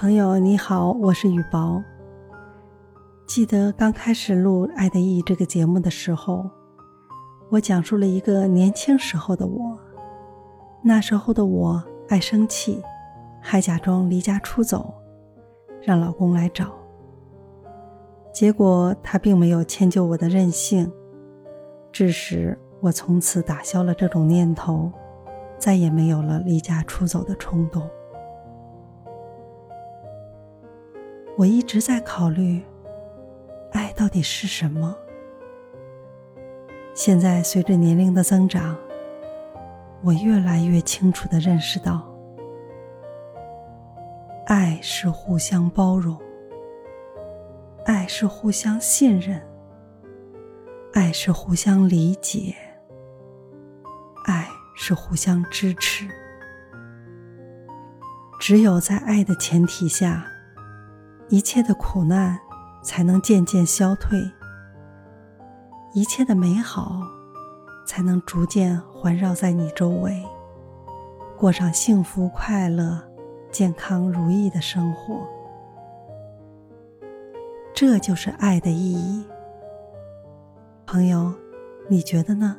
朋友你好，我是雨薄。记得刚开始录《爱的意义》这个节目的时候，我讲述了一个年轻时候的我。那时候的我爱生气，还假装离家出走，让老公来找。结果他并没有迁就我的任性，致使我从此打消了这种念头，再也没有了离家出走的冲动。我一直在考虑，爱到底是什么？现在随着年龄的增长，我越来越清楚的认识到，爱是互相包容，爱是互相信任，爱是互相理解，爱是互相支持。只有在爱的前提下。一切的苦难才能渐渐消退，一切的美好才能逐渐环绕在你周围，过上幸福、快乐、健康、如意的生活。这就是爱的意义。朋友，你觉得呢？